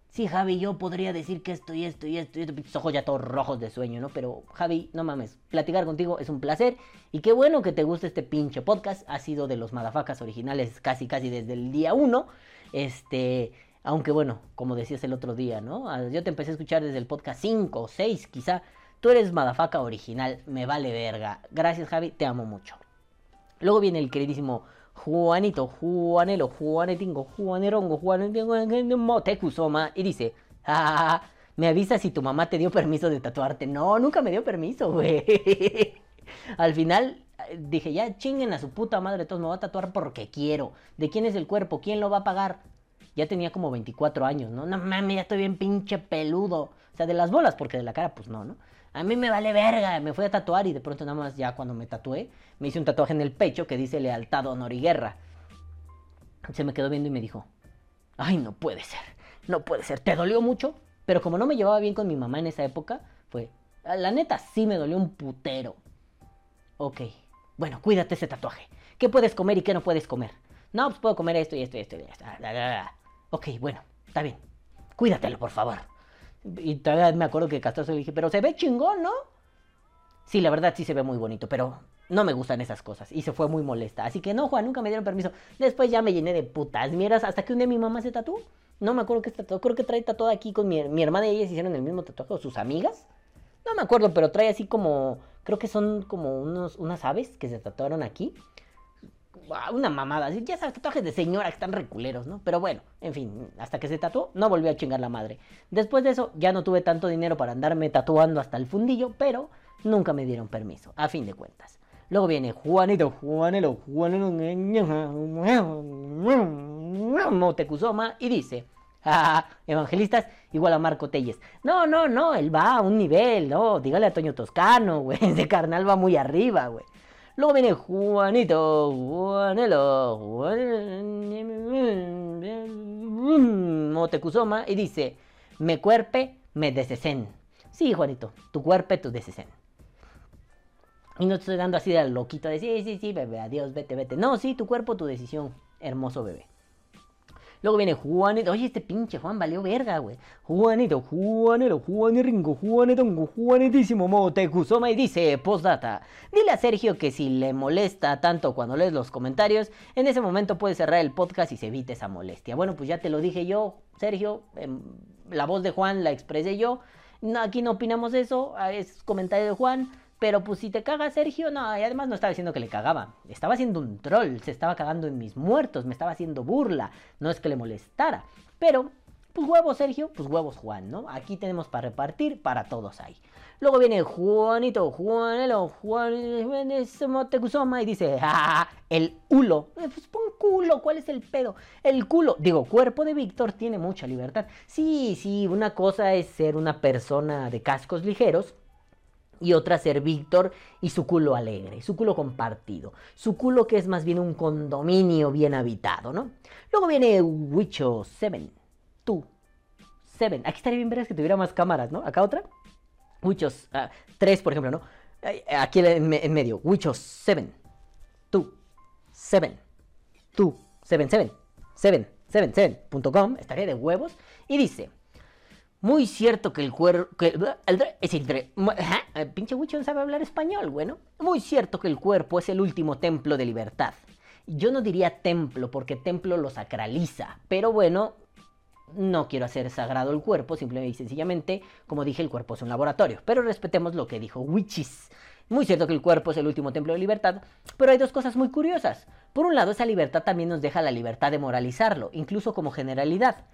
Sí, Javi, yo podría decir que esto y esto y esto y esto, mis ojos ya todos rojos de sueño, ¿no? Pero Javi, no mames, platicar contigo es un placer y qué bueno que te guste este pinche podcast, ha sido de los madafacas originales casi casi desde el día uno, este, aunque bueno, como decías el otro día, ¿no? Ah, Yo te empecé a escuchar desde el podcast 5 o 6 quizá. Tú eres madafaca original, me vale verga. Gracias Javi, te amo mucho. Luego viene el queridísimo Juanito, Juanelo, Juanetingo, Juanerongo, Juanetingo, Tecusoma y dice, ah, me avisa si tu mamá te dio permiso de tatuarte. No, nunca me dio permiso, güey. Al final eh, dije, ya chinguen a su puta madre, todos me voy a tatuar porque quiero. ¿De quién es el cuerpo? ¿Quién lo va a pagar? Ya tenía como 24 años, ¿no? No mames, ya estoy bien pinche peludo. O sea, de las bolas, porque de la cara, pues no, ¿no? A mí me vale verga, me fui a tatuar y de pronto nada más ya cuando me tatué, me hice un tatuaje en el pecho que dice lealtad, honor y guerra. Se me quedó viendo y me dijo, ay, no puede ser, no puede ser, ¿te dolió mucho? Pero como no me llevaba bien con mi mamá en esa época, fue, la neta sí me dolió un putero. Ok, bueno, cuídate ese tatuaje. ¿Qué puedes comer y qué no puedes comer? No, pues puedo comer esto y esto y esto y esto. Ok, bueno, está bien. Cuídatelo, por favor. Y todavía me acuerdo que Castroso le dije, pero se ve chingón, ¿no? Sí, la verdad sí se ve muy bonito, pero no me gustan esas cosas. Y se fue muy molesta. Así que no, Juan, nunca me dieron permiso. Después ya me llené de putas mieras hasta que un día mi mamá se tatuó. No me acuerdo qué tatuó. Creo que trae tatuado aquí con mi, mi hermana y ellas hicieron el mismo tatuaje. O sus amigas. No me acuerdo, pero trae así como... Creo que son como unos, unas aves que se tatuaron aquí. Una mamada, ya sabes, tatuajes de señora que están reculeros, ¿no? Pero bueno, en fin, hasta que se tatuó, no volvió a chingar la madre. Después de eso, ya no tuve tanto dinero para andarme tatuando hasta el fundillo, pero nunca me dieron permiso, a fin de cuentas. Luego viene Juanito, Juanelo, Juanelo, Motecuzoma y dice, Ah, evangelistas igual a Marco Telles. No, no, no, él va a un nivel, no, dígale a Toño Toscano, güey, ese carnal va muy arriba, güey. Luego viene Juanito, Juanelo, Motecuzoma y dice, me cuerpe, me desesen. Sí, Juanito, tu cuerpe, tu desesen. Y no te estoy dando así de loquito de sí, sí, sí, bebé, adiós, vete, vete. No, sí, tu cuerpo, tu decisión, hermoso bebé. Luego viene Juanito. Oye, este pinche Juan valió verga, güey. Juanito, Juanero, Juaniringo, Juanetongo, Juanitísimo Motecuzoma. Y dice, postdata. Dile a Sergio que si le molesta tanto cuando lees los comentarios, en ese momento puede cerrar el podcast y se evite esa molestia. Bueno, pues ya te lo dije yo, Sergio. Em, la voz de Juan la expresé yo. Aquí no opinamos eso. Ah, es comentario de Juan. Pero pues si te caga Sergio, no, y además no estaba diciendo que le cagaba. Estaba haciendo un troll, se estaba cagando en mis muertos, me estaba haciendo burla. No es que le molestara. Pero, pues huevos Sergio, pues huevos Juan, ¿no? Aquí tenemos para repartir, para todos hay. Luego viene Juanito, Juanelo, Juan Tecuzoma y dice, ¡ah! El hulo. Eh, pues pon culo, ¿cuál es el pedo? El culo, digo, cuerpo de Víctor tiene mucha libertad. Sí, sí, una cosa es ser una persona de cascos ligeros y otra ser Víctor y su culo alegre, su culo compartido, su culo que es más bien un condominio bien habitado, ¿no? Luego viene Wicho 7, tú, 7. Aquí estaría bien ver que tuviera más cámaras, ¿no? Acá otra. Wichos 3, ah, por ejemplo, ¿no? Aquí en, medio, Wichos 7, tú, 7, tú, 7, 7, 7, 7, 7.com, estaría de huevos, y dice... Muy cierto que el decir, pinche Wicho no sabe hablar español, bueno. Muy cierto que el cuerpo es el último templo de libertad. Yo no diría templo porque templo lo sacraliza, pero bueno, no quiero hacer sagrado el cuerpo, simplemente y sencillamente, como dije, el cuerpo es un laboratorio. Pero respetemos lo que dijo Wichis. Muy cierto que el cuerpo es el último templo de libertad, pero hay dos cosas muy curiosas. Por un lado, esa libertad también nos deja la libertad de moralizarlo, incluso como generalidad.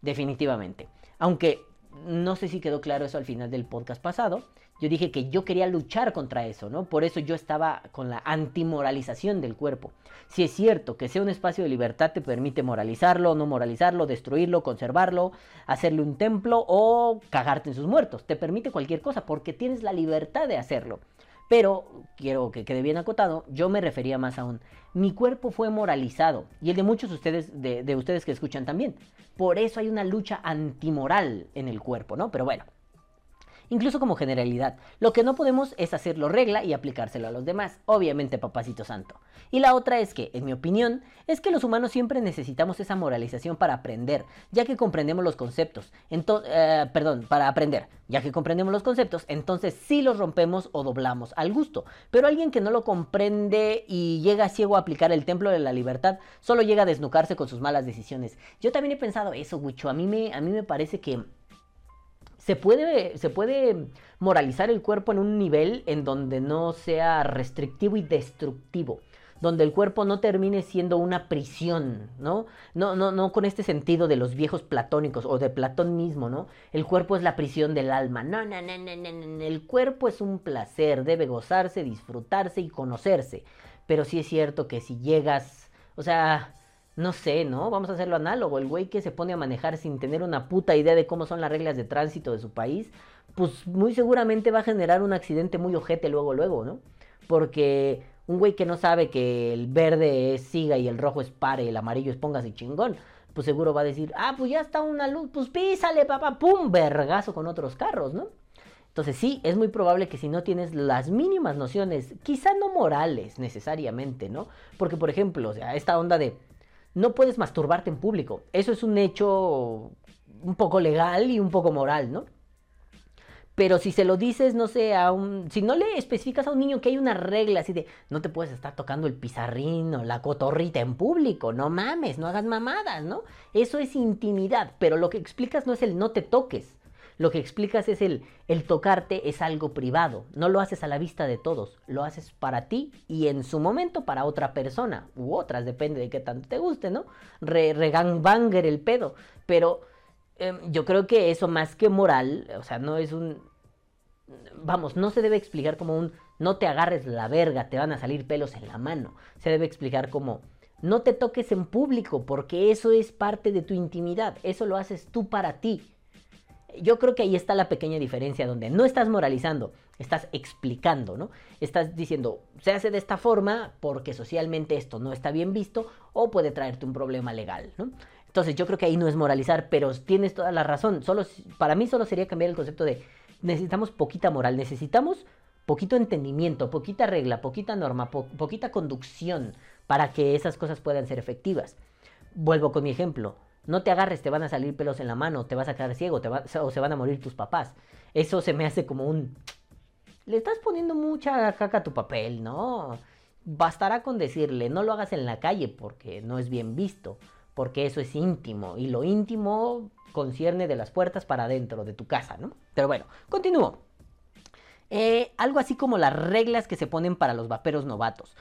Definitivamente. Aunque no sé si quedó claro eso al final del podcast pasado. Yo dije que yo quería luchar contra eso, ¿no? Por eso yo estaba con la antimoralización del cuerpo. Si es cierto que sea un espacio de libertad te permite moralizarlo, no moralizarlo, destruirlo, conservarlo, hacerle un templo o cagarte en sus muertos. Te permite cualquier cosa porque tienes la libertad de hacerlo. Pero, quiero que quede bien acotado, yo me refería más a un, mi cuerpo fue moralizado, y el de muchos de ustedes, de, de ustedes que escuchan también. Por eso hay una lucha antimoral en el cuerpo, ¿no? Pero bueno, incluso como generalidad. Lo que no podemos es hacerlo regla y aplicárselo a los demás, obviamente papacito santo. Y la otra es que, en mi opinión, es que los humanos siempre necesitamos esa moralización para aprender, ya que comprendemos los conceptos. Eh, perdón, para aprender, ya que comprendemos los conceptos, entonces sí los rompemos o doblamos al gusto. Pero alguien que no lo comprende y llega ciego a aplicar el templo de la libertad, solo llega a desnucarse con sus malas decisiones. Yo también he pensado eso, Wicho. A mí me, a mí me parece que se puede, se puede moralizar el cuerpo en un nivel en donde no sea restrictivo y destructivo donde el cuerpo no termine siendo una prisión, ¿no? No, no, no con este sentido de los viejos platónicos o de Platón mismo, ¿no? El cuerpo es la prisión del alma. No, no, no, no, no, no. El cuerpo es un placer, debe gozarse, disfrutarse y conocerse. Pero sí es cierto que si llegas, o sea, no sé, ¿no? Vamos a hacerlo análogo. El güey que se pone a manejar sin tener una puta idea de cómo son las reglas de tránsito de su país, pues muy seguramente va a generar un accidente muy ojete luego, luego, ¿no? Porque un güey que no sabe que el verde es siga y el rojo es pare y el amarillo es póngase chingón, pues seguro va a decir, ah, pues ya está una luz, pues písale, papá, pum, vergazo con otros carros, ¿no? Entonces sí, es muy probable que si no tienes las mínimas nociones, quizá no morales necesariamente, ¿no? Porque, por ejemplo, o sea, esta onda de no puedes masturbarte en público. Eso es un hecho un poco legal y un poco moral, ¿no? Pero si se lo dices, no sé, a un... Si no le especificas a un niño que hay una regla así de no te puedes estar tocando el pizarrín o la cotorrita en público, no mames, no hagas mamadas, ¿no? Eso es intimidad, pero lo que explicas no es el no te toques. Lo que explicas es el, el tocarte es algo privado, no lo haces a la vista de todos, lo haces para ti y en su momento para otra persona, u otras, depende de qué tanto te guste, ¿no? Re, banger el pedo, pero em, yo creo que eso más que moral, o sea, no es un... Vamos, no se debe explicar como un no te agarres la verga, te van a salir pelos en la mano, se debe explicar como No te toques en público porque eso es parte de tu intimidad, eso lo haces tú para ti. Yo creo que ahí está la pequeña diferencia donde no estás moralizando, estás explicando, ¿no? Estás diciendo, se hace de esta forma porque socialmente esto no está bien visto o puede traerte un problema legal, ¿no? Entonces yo creo que ahí no es moralizar, pero tienes toda la razón. Solo, para mí solo sería cambiar el concepto de necesitamos poquita moral, necesitamos poquito entendimiento, poquita regla, poquita norma, poquita conducción para que esas cosas puedan ser efectivas. Vuelvo con mi ejemplo. No te agarres, te van a salir pelos en la mano, te vas a quedar ciego o se van a morir tus papás. Eso se me hace como un... Le estás poniendo mucha caca a tu papel, ¿no? Bastará con decirle, no lo hagas en la calle porque no es bien visto porque eso es íntimo y lo íntimo concierne de las puertas para adentro de tu casa, ¿no? Pero bueno, continúo. Eh, algo así como las reglas que se ponen para los vaperos novatos.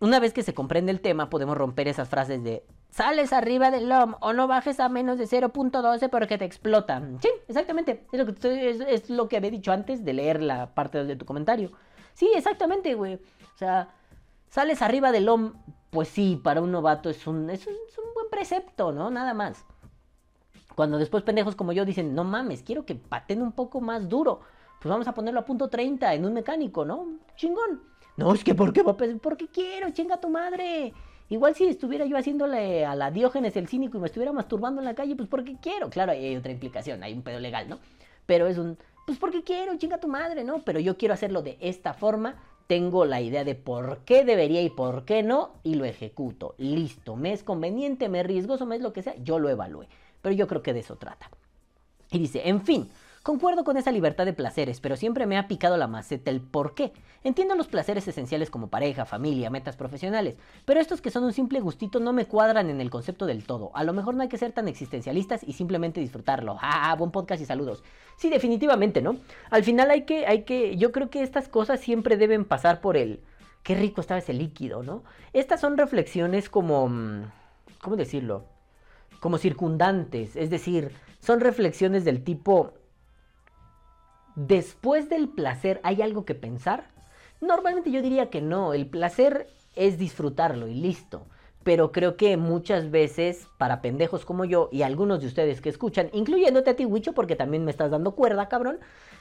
Una vez que se comprende el tema, podemos romper esas frases de sales arriba del LOM o no bajes a menos de 0.12 porque te explotan. Sí, exactamente. Es lo, que había dicho antes de leer la parte de tu comentario. Sí, exactamente, güey. O sea, sales arriba del LOM pues sí, para un novato es un, es un, buen precepto, ¿no? Nada más. Cuando después pendejos como yo dicen, no mames, quiero que paten un poco más duro. Pues vamos a ponerlo a punto 30 en un mecánico, ¿no? Chingón. No, es que ¿por qué? Porque quiero, chinga tu madre. Igual si estuviera yo haciéndole a la Diógenes el cínico y me estuviera masturbando en la calle, pues porque quiero. Claro, hay otra implicación, hay un pedo legal, ¿no? Pero es un, pues porque quiero, chinga tu madre, ¿no? Pero yo quiero hacerlo de esta forma tengo la idea de por qué debería y por qué no y lo ejecuto. Listo, me es conveniente, me es riesgoso, me es lo que sea, yo lo evalúe. Pero yo creo que de eso trata. Y dice, en fin, Concuerdo con esa libertad de placeres, pero siempre me ha picado la maceta el por qué. Entiendo los placeres esenciales como pareja, familia, metas profesionales, pero estos que son un simple gustito no me cuadran en el concepto del todo. A lo mejor no hay que ser tan existencialistas y simplemente disfrutarlo. Ah, buen podcast y saludos. Sí, definitivamente, ¿no? Al final hay que, hay que, yo creo que estas cosas siempre deben pasar por el, qué rico estaba ese líquido, ¿no? Estas son reflexiones como, mm, ¿cómo decirlo? Como circundantes, es decir, son reflexiones del tipo, después del placer hay algo que pensar? Normalmente yo diría que no, el placer es disfrutarlo y listo. Pero creo que muchas veces, para pendejos como yo y algunos de ustedes que escuchan, incluyéndote a ti, Wicho, porque también me estás dando cuerda, cabrón,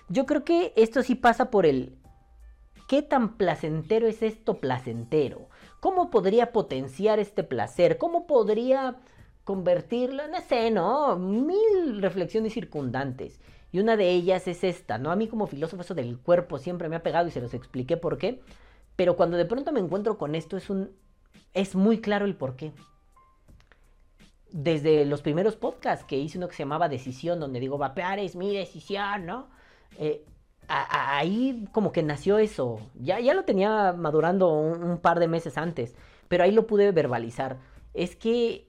yo creo que esto sí pasa por el ¿Qué tan placentero es esto placentero? ¿Cómo podría potenciar este placer? ¿Cómo podría convertirlo? No sé, ¿no? Mil reflexiones circundantes. Y una de ellas es esta, ¿no? A mí como filósofo eso del cuerpo siempre me ha pegado y se los expliqué por qué. Pero cuando de pronto me encuentro con esto es un... es muy claro el por qué. Desde los primeros podcasts que hice uno que se llamaba Decisión, donde digo, vapear es mi decisión, ¿no? Eh, ahí como que nació eso. Ya, ya lo tenía madurando un par de meses antes, pero ahí lo pude verbalizar. Es que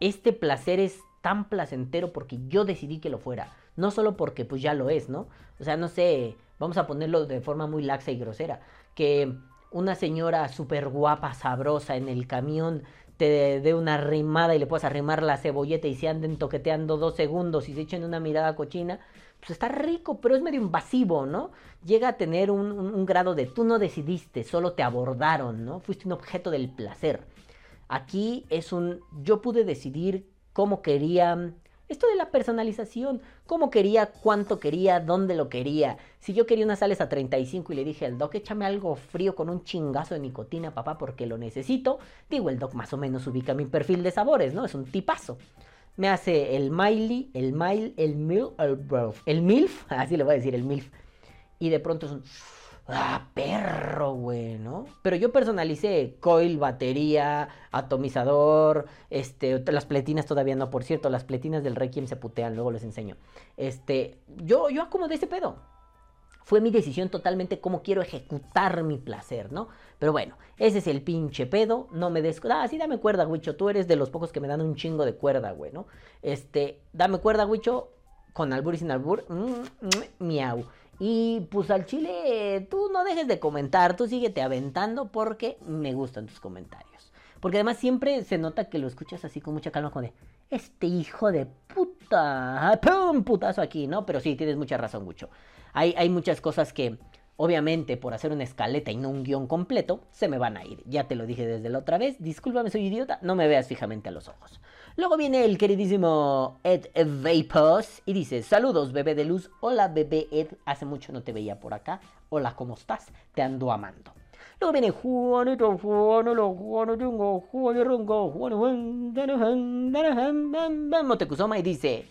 este placer es tan placentero porque yo decidí que lo fuera no solo porque pues ya lo es, ¿no? O sea, no sé, vamos a ponerlo de forma muy laxa y grosera, que una señora súper guapa, sabrosa en el camión te dé una rimada y le puedas arrimar la cebolleta y se anden toqueteando dos segundos y se echen una mirada cochina, pues está rico, pero es medio invasivo, ¿no? Llega a tener un, un grado de tú no decidiste, solo te abordaron, ¿no? Fuiste un objeto del placer. Aquí es un yo pude decidir cómo quería esto de la personalización, cómo quería, cuánto quería, dónde lo quería. Si yo quería unas sales a 35 y le dije al doc, échame algo frío con un chingazo de nicotina, papá, porque lo necesito, digo, el doc más o menos ubica mi perfil de sabores, ¿no? Es un tipazo. Me hace el Miley, el Mile, el Milf, el, el MILF, así le voy a decir, el MILF. Y de pronto es un Ah, perro, güey, ¿no? Pero yo personalicé coil, batería, atomizador, este, las pletinas todavía no, por cierto, las pletinas del Requiem se putean, luego les enseño. Este, yo, yo acomodé ese pedo. Fue mi decisión totalmente cómo quiero ejecutar mi placer, ¿no? Pero bueno, ese es el pinche pedo, no me des... Ah, sí, dame cuerda, güicho, tú eres de los pocos que me dan un chingo de cuerda, güey, ¿no? Este, dame cuerda, güicho, con albur y sin albur, mm, mm, miau. Y pues al chile, tú no dejes de comentar, tú síguete aventando porque me gustan tus comentarios. Porque además siempre se nota que lo escuchas así con mucha calma, como de, este hijo de puta, ¡pum! Putazo aquí, ¿no? Pero sí, tienes mucha razón, mucho. Hay, hay muchas cosas que Obviamente, por hacer una escaleta y no un guion completo, se me van a ir. Ya te lo dije desde la otra vez. Discúlpame, soy idiota. No me veas fijamente a los ojos. Luego viene el queridísimo Ed Vapors y dice: Saludos, bebé de luz. Hola, bebé Ed. Hace mucho no te veía por acá. Hola, ¿cómo estás? Te ando amando. Luego viene Juanito, Juanito, Juanito, Juanito, Juanito, Motecuzoma y dice: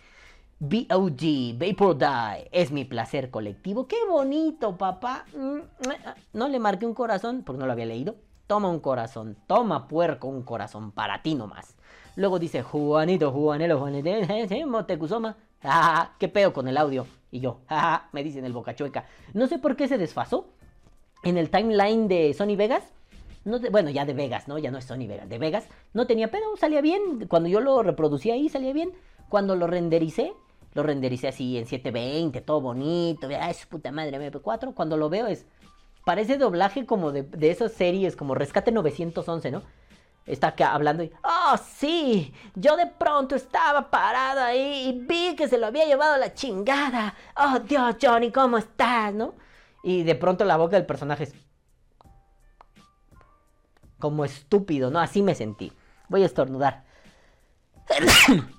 BOD, Vapor Die, es mi placer colectivo. ¡Qué bonito, papá! No le marqué un corazón porque no lo había leído. Toma un corazón, toma puerco un corazón para ti nomás. Luego dice Juanito, Juanelo, Juanito, Motecuzoma. ¡Ah! ¡Qué peo con el audio! Y yo, ¡ah! Me dicen el boca chueca. No sé por qué se desfasó en el timeline de Sony Vegas. No bueno, ya de Vegas, ¿no? Ya no es Sony Vegas, de Vegas. No tenía pedo, salía bien. Cuando yo lo reproducía ahí, salía bien. Cuando lo rendericé, lo rendericé así en 720, todo bonito. Ay, su puta madre, MP4. Cuando lo veo es. Parece doblaje como de, de esas series, como Rescate 911, ¿no? Está acá hablando y. ¡Oh, sí! Yo de pronto estaba parado ahí y vi que se lo había llevado la chingada. ¡Oh, Dios, Johnny, ¿cómo estás? ¿No? Y de pronto la boca del personaje es como estúpido, ¿no? Así me sentí. Voy a estornudar.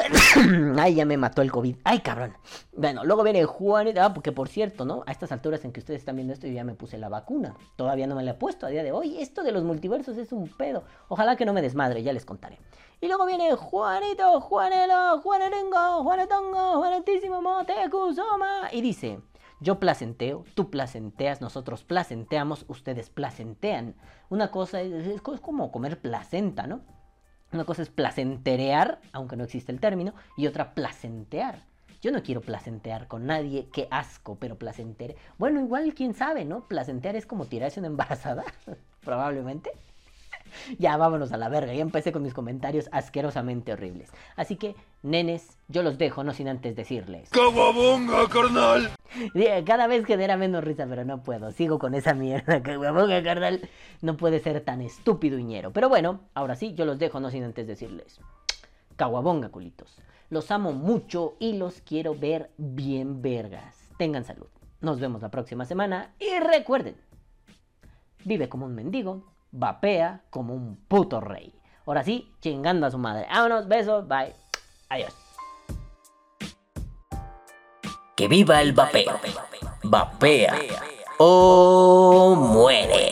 Ay, ya me mató el COVID. Ay, cabrón. Bueno, luego viene Juan. Ah, porque por cierto, ¿no? A estas alturas en que ustedes están viendo esto, yo ya me puse la vacuna. Todavía no me la he puesto a día de hoy. Esto de los multiversos es un pedo. Ojalá que no me desmadre, ya les contaré. Y luego viene Juanito, Juanelo, Juanerengo, Juanetongo, Juanetísimo Motecuzoma. Y dice. Yo placenteo, tú placenteas, nosotros placenteamos, ustedes placentean. Una cosa es, como comer placenta, ¿no? Una cosa es placenterear, aunque no existe el término, y otra placentear. Yo no quiero placentear con nadie, qué asco, pero placentear. Bueno, igual quién sabe, ¿no? Placentear es como tirarse una embarazada, probablemente. ya, vámonos a la verga. Ya empecé con mis comentarios asquerosamente horribles. Así que, nenes, yo los dejo, no sin antes decirles. ¡Caguabonga, carnal! Cada vez genera menos risa, pero no puedo. Sigo con esa mierda. ¡Caguabonga, carnal! No puede ser tan estúpido y ñero. Pero bueno, ahora sí, yo los dejo, no sin antes decirles. Caguabonga, culitos. Los amo mucho y los quiero ver bien vergas. Tengan salud. Nos vemos la próxima semana y recuerden, vive como un mendigo vapea como un puto rey. Ahora sí, chingando a su madre. Vámonos, besos, bye. Adiós. Que viva el vapeo. Vapea o muere.